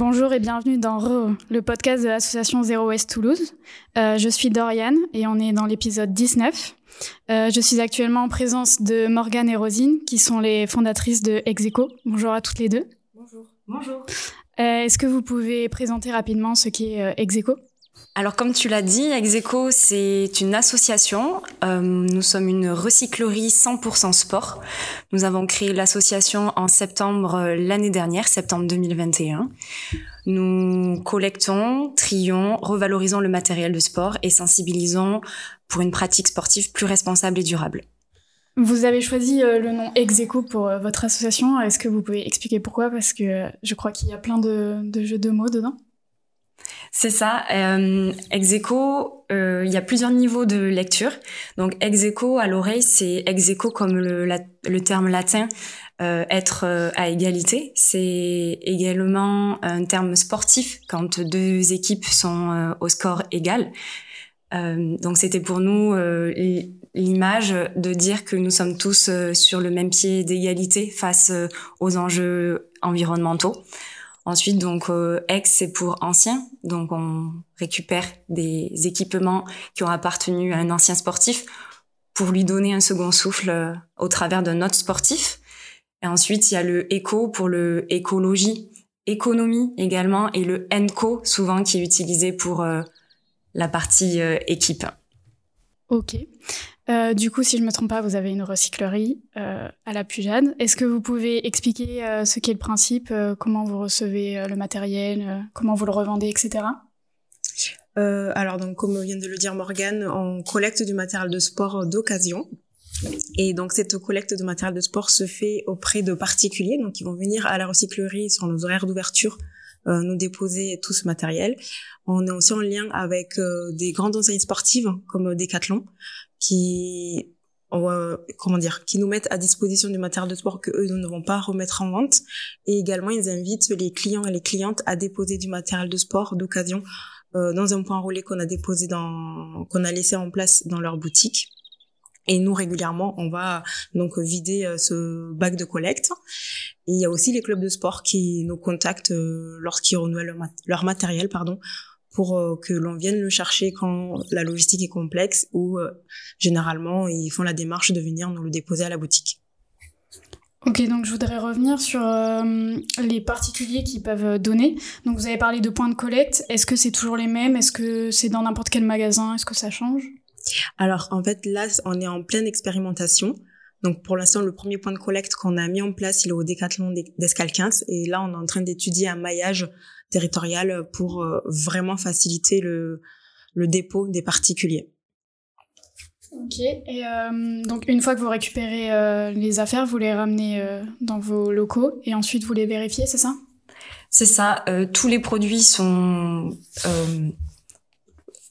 Bonjour et bienvenue dans RE, le podcast de l'association Zero West Toulouse. Euh, je suis Doriane et on est dans l'épisode 19. Euh, je suis actuellement en présence de Morgane et Rosine, qui sont les fondatrices de Execo. Bonjour à toutes les deux. Bonjour. Bonjour. Euh, Est-ce que vous pouvez présenter rapidement ce qu'est euh, Execo? Alors comme tu l'as dit, Execo c'est une association. Euh, nous sommes une recyclerie 100% sport. Nous avons créé l'association en septembre euh, l'année dernière, septembre 2021. Nous collectons, trions, revalorisons le matériel de sport et sensibilisons pour une pratique sportive plus responsable et durable. Vous avez choisi euh, le nom Execo pour votre association. Est-ce que vous pouvez expliquer pourquoi? Parce que je crois qu'il y a plein de jeux de mots dedans. C'est ça. Euh, Execo, euh, il y a plusieurs niveaux de lecture. Donc Execo à l'oreille, c'est Execo comme le, le terme latin euh, être euh, à égalité. C'est également un terme sportif quand deux équipes sont euh, au score égal. Donc c'était pour nous l'image de dire que nous sommes tous sur le même pied d'égalité face aux enjeux environnementaux. Ensuite, donc ex c'est pour ancien, donc on récupère des équipements qui ont appartenu à un ancien sportif pour lui donner un second souffle euh, au travers d'un autre sportif. Et ensuite, il y a le éco pour le écologie, économie également, et le enco souvent qui est utilisé pour euh, la partie euh, équipe. Ok. Euh, du coup, si je me trompe pas, vous avez une recyclerie euh, à la Pujade. Est-ce que vous pouvez expliquer euh, ce qu'est le principe, comment vous recevez le matériel, comment vous le revendez, etc. Alors donc comme vient de le dire Morgane, on collecte du matériel de sport d'occasion. Et donc cette collecte de matériel de sport se fait auprès de particuliers, donc ils vont venir à la recyclerie sur nos horaires d'ouverture nous déposer tout ce matériel. On est aussi en lien avec euh, des grandes enseignes sportives comme Decathlon qui euh, comment dire, qui nous mettent à disposition du matériel de sport que eux nous ne vont pas remettre en vente. Et également ils invitent les clients et les clientes à déposer du matériel de sport d'occasion euh, dans un point relais qu'on a déposé dans qu'on a laissé en place dans leur boutique. Et nous régulièrement, on va donc vider euh, ce bac de collecte. Il y a aussi les clubs de sport qui nous contactent euh, lorsqu'ils renouvellent leur, mat- leur matériel, pardon, pour euh, que l'on vienne le chercher quand la logistique est complexe ou généralement ils font la démarche de venir nous le déposer à la boutique. Ok, donc je voudrais revenir sur les particuliers qui peuvent donner. Donc vous avez parlé de points de collecte. Est-ce que c'est toujours les mêmes? Est-ce que c'est dans n'importe quel magasin? Est-ce que ça change? Alors en fait là, on est en pleine expérimentation. Donc pour l'instant, le premier point de collecte qu'on a mis en place, il est au Décathlon d'Es- d'Escalquins. Et là, on est en train d'étudier un maillage territorial pour euh, vraiment faciliter le, le dépôt des particuliers. Ok, et euh, donc une fois que vous récupérez euh, les affaires, vous les ramenez euh, dans vos locaux et ensuite vous les vérifiez, c'est ça? C'est ça, euh, tous les produits sont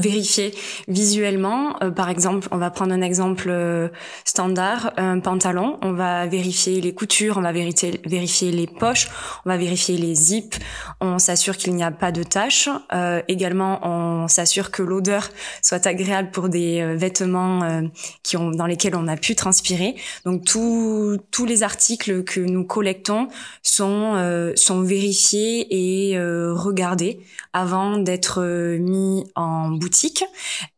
vérifiés visuellement. Euh, par exemple, on va prendre un exemple euh, standard, un pantalon, on va vérifier les coutures, on va vérifier, vérifier les poches, on va vérifier les zips, on s'assure qu'il n'y a pas de taches. Euh, également, on s'assure que l'odeur soit agréable pour des euh, vêtements euh, qui ont, dans lesquels on a pu transpirer. Donc tous tous les articles que nous collectons sont sont vérifiés et regardés avant d'être mis en boutique.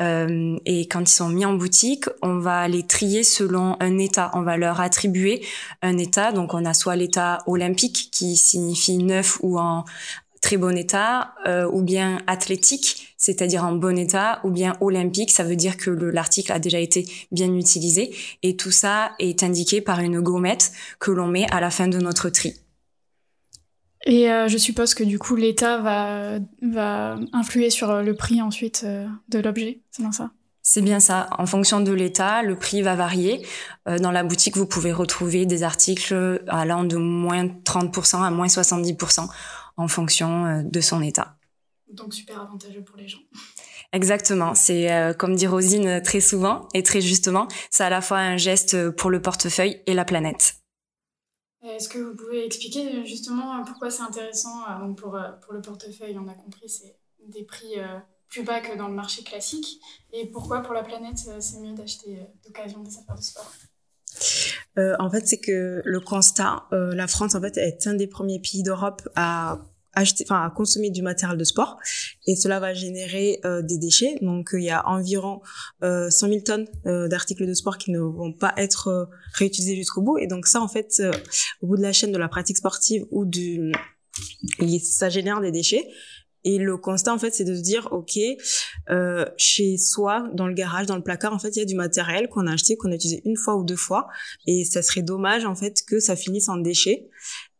Euh, et quand ils sont mis en boutique, on va les trier selon un état. On va leur attribuer un état. Donc on a soit l'état olympique qui signifie neuf ou en très bon état, euh, ou bien athlétique, c'est-à-dire en bon état, ou bien olympique, ça veut dire que le- l'article a déjà été bien utilisé. Et tout ça est indiqué par une gommette que l'on met à la fin de notre tri. Et euh, je suppose que du coup l'État va, va influer sur euh, le prix ensuite euh, de l'objet, c'est bien ça? C'est bien ça. En fonction de l'état, le prix va varier. Euh, dans la boutique, vous pouvez retrouver des articles allant de moins 30% à moins 70% en fonction de son état. Donc super avantageux pour les gens. Exactement. C'est euh, comme dit Rosine très souvent et très justement, c'est à la fois un geste pour le portefeuille et la planète. Est-ce que vous pouvez expliquer justement pourquoi c'est intéressant euh, pour, euh, le portefeuille, on a compris, c'est des prix euh, plus bas que dans le marché classique. Et pourquoi pour la planète, euh, c'est mieux d'acheter euh, d'occasion des affaires de sport? Euh, en fait, c'est que le constat, euh, la France en fait est un des premiers pays d'Europe à à consommer du matériel de sport et cela va générer euh, des déchets. Donc il y a environ euh, 100 000 tonnes euh, d'articles de sport qui ne vont pas être euh, réutilisés jusqu'au bout et donc ça en fait au bout de la chaîne de la pratique sportive ou du ça génère des déchets. Et le constat, en fait, c'est de se dire, OK, euh, chez soi, dans le garage, dans le placard, en fait, il y a du matériel qu'on a acheté, qu'on a utilisé une fois ou deux fois. Et ça serait dommage, en fait, que ça finisse en déchets.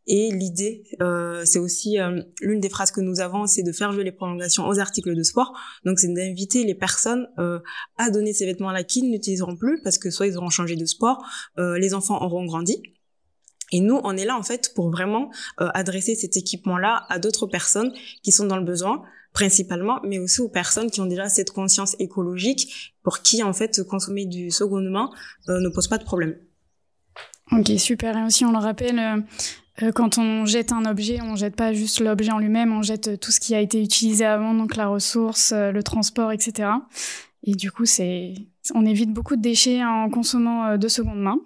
Et l'idée, euh, c'est aussi euh, l'une des phrases que nous avons, c'est de faire jouer les prolongations aux articles de sport. Donc, c'est d'inviter les personnes euh, à donner ces vêtements-là qu'ils n'utiliseront plus parce que soit ils auront changé de sport, les enfants auront grandi. Et nous, on est là en fait pour vraiment adresser cet équipement-là à d'autres personnes qui sont dans le besoin principalement, mais aussi aux personnes qui ont déjà cette conscience écologique pour qui en fait consommer du secondement euh, ne pose pas de problème. Ok, super. Et aussi, on le rappelle, quand on jette un objet, on jette pas juste l'objet en lui-même, on jette tout ce qui a été utilisé avant, donc la ressource, euh, le transport, etc. Et du coup, c'est, on évite beaucoup de déchets en consommant de seconde main.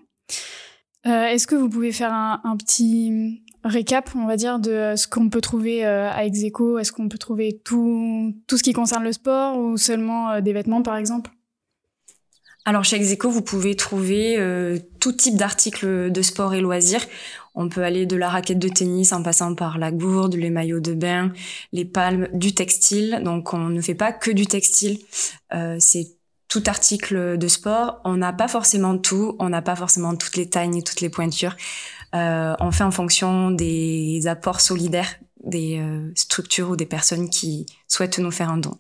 Euh, Est-ce que vous pouvez faire un, un, petit récap, on va dire, de ce qu'on peut trouver euh, à Execo? Est-ce qu'on peut trouver tout, tout ce qui concerne le sport ou seulement euh, des vêtements, par exemple? Alors chez Execo, vous pouvez trouver euh, tout type d'articles de sport et loisirs. On peut aller de la raquette de tennis en passant par la gourde, les maillots de bain, les palmes, du textile. Donc on ne fait pas que du textile. Euh, c'est tout article de sport. On n'a pas forcément tout. On n'a pas forcément toutes les tailles et toutes les pointures. Euh, on fait en fonction des apports solidaires des euh, structures ou des personnes qui souhaitent nous faire un don.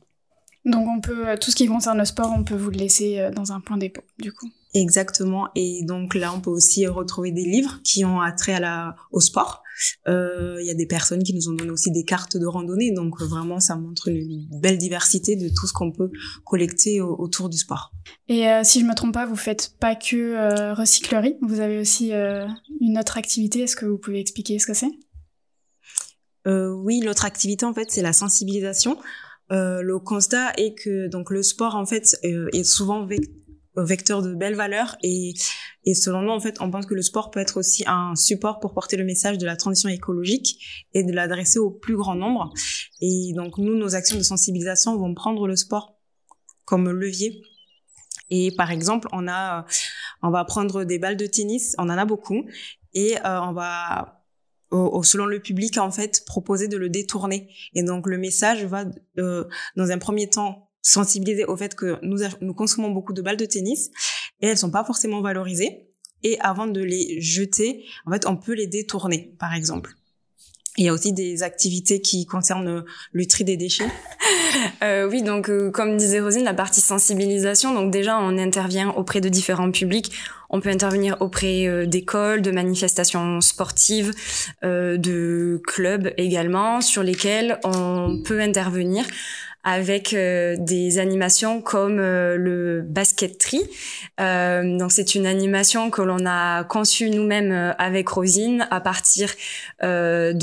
Donc on peut tout ce qui concerne le sport, on peut vous le laisser dans un point dépôt, du coup. Exactement. Et donc là, on peut aussi retrouver des livres qui ont attrait à la, au sport. Il euh, y a des personnes qui nous ont donné aussi des cartes de randonnée. Donc vraiment, ça montre une belle diversité de tout ce qu'on peut collecter au, autour du sport. Et euh, si je me trompe pas, vous faites pas que euh, recyclerie. Vous avez aussi euh, une autre activité. Est-ce que vous pouvez expliquer ce que c'est? Oui, l'autre activité, en fait, c'est la sensibilisation. Le constat est que donc le sport en fait est souvent vecteur de belles valeurs et, et selon nous en fait on pense que le sport peut être aussi un support pour porter le message de la transition écologique et de l'adresser au plus grand nombre. Et donc nous nos actions de sensibilisation vont prendre le sport comme levier. Et par exemple on a on va prendre des balles de tennis on en a beaucoup. Et euh, on va au, selon le public en fait proposer de le détourner et donc le message va euh, dans un premier temps sensibiliser au fait que nous, nous consommons beaucoup de balles de tennis et elles sont pas forcément valorisées. Et avant de les jeter, en fait, on peut les détourner, par exemple. Il y a aussi des activités qui concernent le tri des déchets. Euh, oui, donc euh, comme disait Rosine, la partie sensibilisation. Donc déjà, on intervient auprès de différents publics. On peut intervenir auprès euh, d'écoles, de manifestations sportives, euh, de clubs également, sur lesquels on peut intervenir avec euh, des animations comme euh, le basket tri. Euh, donc c'est une animation que l'on a conçue nous-mêmes avec Rosine à partir de,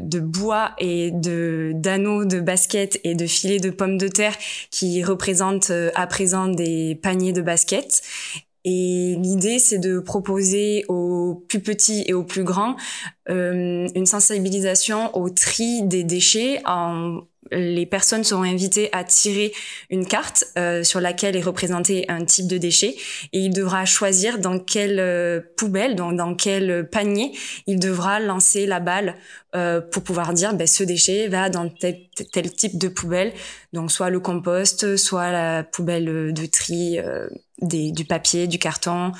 de bois et de d'anneaux de basket et de filets de pommes de terre qui représentent à présent des paniers de basket. Et l'idée, c'est de proposer aux plus petits et aux plus grands euh, une sensibilisation au tri des déchets en les personnes seront invitées à tirer une carte euh, sur laquelle est représenté un type de déchet et il devra choisir dans quelle euh, poubelle, donc dans quel panier il devra lancer la balle euh, pour pouvoir dire ben, ce déchet va dans tel, tel type de poubelle, donc soit le compost, soit la poubelle de tri euh, des, du papier, du carton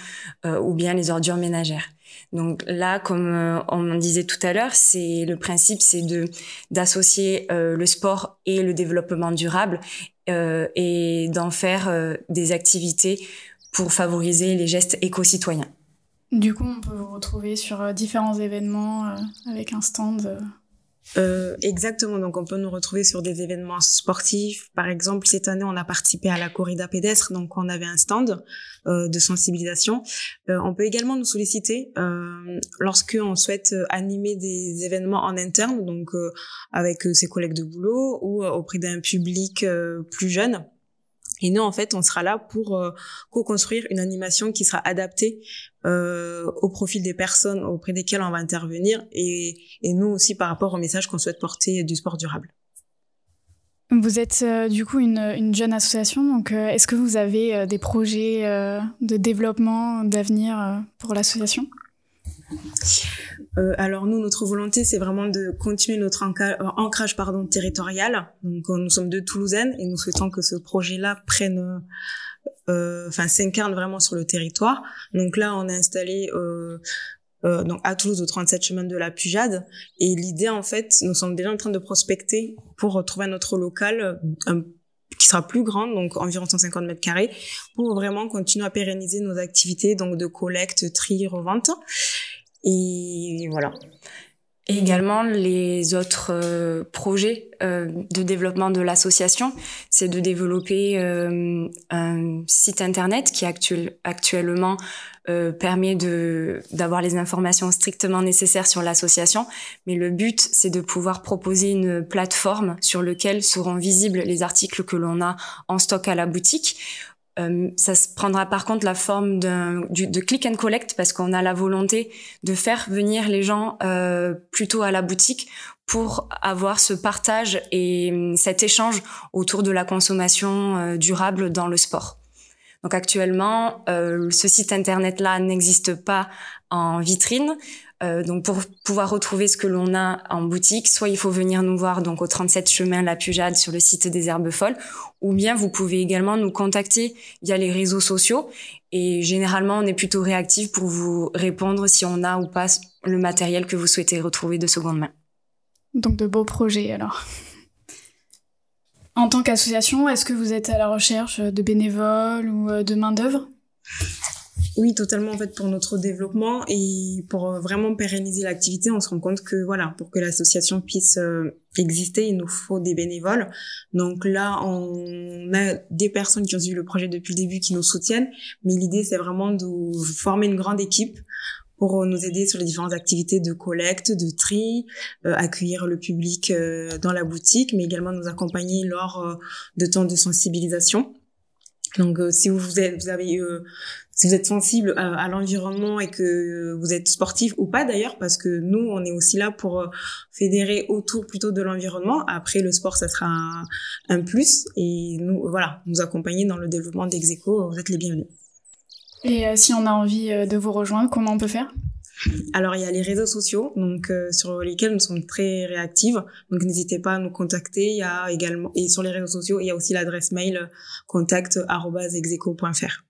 euh, ou bien les ordures ménagères. Donc là, comme euh, on disait tout à l'heure, c'est le principe, c'est de d'associer euh, le sport et le développement durable euh, et d'en faire des activités pour favoriser les gestes éco-citoyens. Du coup, on peut vous retrouver sur différents événements avec un stand. Euh, exactement. Donc, on peut nous retrouver sur des événements sportifs. Par exemple, cette année, on a participé à la corrida pédestre, donc on avait un stand euh, de sensibilisation. Euh, on peut également nous solliciter euh, lorsque on souhaite animer des événements en interne, donc avec ses collègues de boulot ou auprès d'un public plus jeune. Et nous, en fait, on sera là pour euh, co-construire une animation qui sera adaptée euh, au profil des personnes auprès desquelles on va intervenir et, et nous aussi par rapport au message qu'on souhaite porter du sport durable. Vous êtes euh, du coup une, une, jeune association, donc euh, est-ce que vous avez des projets de développement, d'avenir pour l'association? Alors nous, notre volonté, c'est vraiment de continuer notre ancrage pardon, territorial. Donc nous sommes deux Toulousaines et nous souhaitons que ce projet-là prenne, enfin s'incarne vraiment sur le territoire. Donc là, on a installé euh, donc à Toulouse au 37 chemin de la Pujade. Et l'idée, en fait, nous sommes déjà en train de prospecter pour trouver notre local euh, qui sera plus grand, donc environ 150 mètres carrés, pour vraiment continuer à pérenniser nos activités donc de collecte, tri, revente. Et voilà. Et également les autres euh, projets euh, de développement de l'association, c'est de développer euh, un site internet qui actuel, actuellement permet de d'avoir les informations strictement nécessaires sur l'association, mais le but c'est de pouvoir proposer une plateforme sur laquelle seront visibles les articles que l'on a en stock à la boutique euh, ça se prendra par contre la forme de click and collect parce qu'on a la volonté de faire venir les gens euh, plutôt à la boutique pour avoir ce partage et euh, cet échange autour de la consommation euh, durable dans le sport. Donc actuellement, ce site internet là n'existe pas en vitrine. Euh, donc pour pouvoir retrouver ce que l'on a en boutique, soit il faut venir nous voir donc au 37 chemin La Pujade sur le site des Herbes Folles, ou bien vous pouvez également nous contacter via les réseaux sociaux. Et généralement, on est plutôt réactif pour vous répondre si on a ou pas le matériel que vous souhaitez retrouver de seconde main. Donc de beaux projets alors. En tant qu'association, est-ce que vous êtes à la recherche de bénévoles ou euh, de main-d'œuvre? Oui, totalement en fait pour notre développement et pour euh, vraiment pérenniser l'activité, on se rend compte que voilà, pour que l'association puisse euh, exister, il nous faut des bénévoles. Donc là, on a des personnes qui ont suivi le projet depuis le début qui nous soutiennent, mais l'idée c'est vraiment de former une grande équipe pour nous aider sur les différentes activités de collecte, de tri, euh, accueillir le public dans la boutique, mais également nous accompagner lors de temps de sensibilisation. Donc, si vous, êtes, vous avez si vous êtes sensible à, l'environnement et que vous êtes sportif ou pas d'ailleurs, parce que nous, on est aussi là pour euh, fédérer autour plutôt de l'environnement. Après, le sport, ça sera un, plus. Et nous, voilà, nous accompagner dans le développement d'Execo, vous êtes les bienvenus. Et euh, si on a envie euh, de vous rejoindre, comment on peut faire? Alors il y a les réseaux sociaux donc sur lesquels nous sommes très réactives donc n'hésitez pas à nous contacter il y a également et sur les réseaux sociaux il y a aussi l'adresse mail contact@execo.fr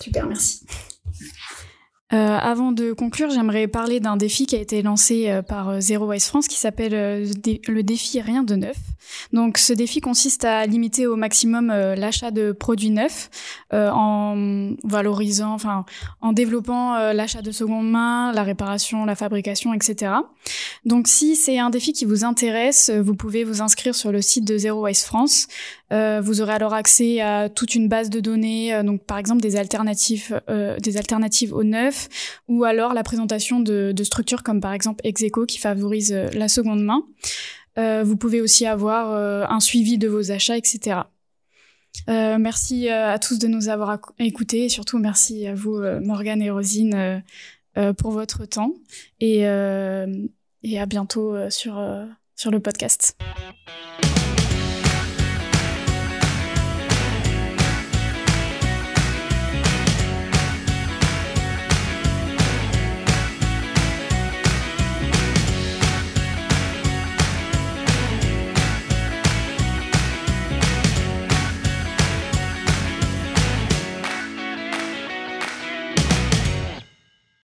Super, merci. Euh, avant de conclure, j'aimerais parler d'un défi qui a été lancé euh, par euh, Zero Waste France qui s'appelle le défi Rien de neuf. Donc ce défi consiste à limiter au maximum l'achat de produits neufs en valorisant, enfin en développant l'achat de seconde main, la réparation, la fabrication, etc. Donc si c'est un défi qui vous intéresse, vous pouvez vous inscrire sur le site de Zero Waste France. Euh, vous aurez alors accès à toute une base de données, euh, donc par exemple des alternatives, euh, des alternatives au ou alors la présentation de, structures comme par exemple Execo qui favorise la seconde main. vous pouvez aussi avoir un suivi de vos achats, etc. merci à tous de nous avoir écoutés et surtout merci à vous, Morgane et Rosine, pour votre temps et, et à bientôt sur, sur le podcast.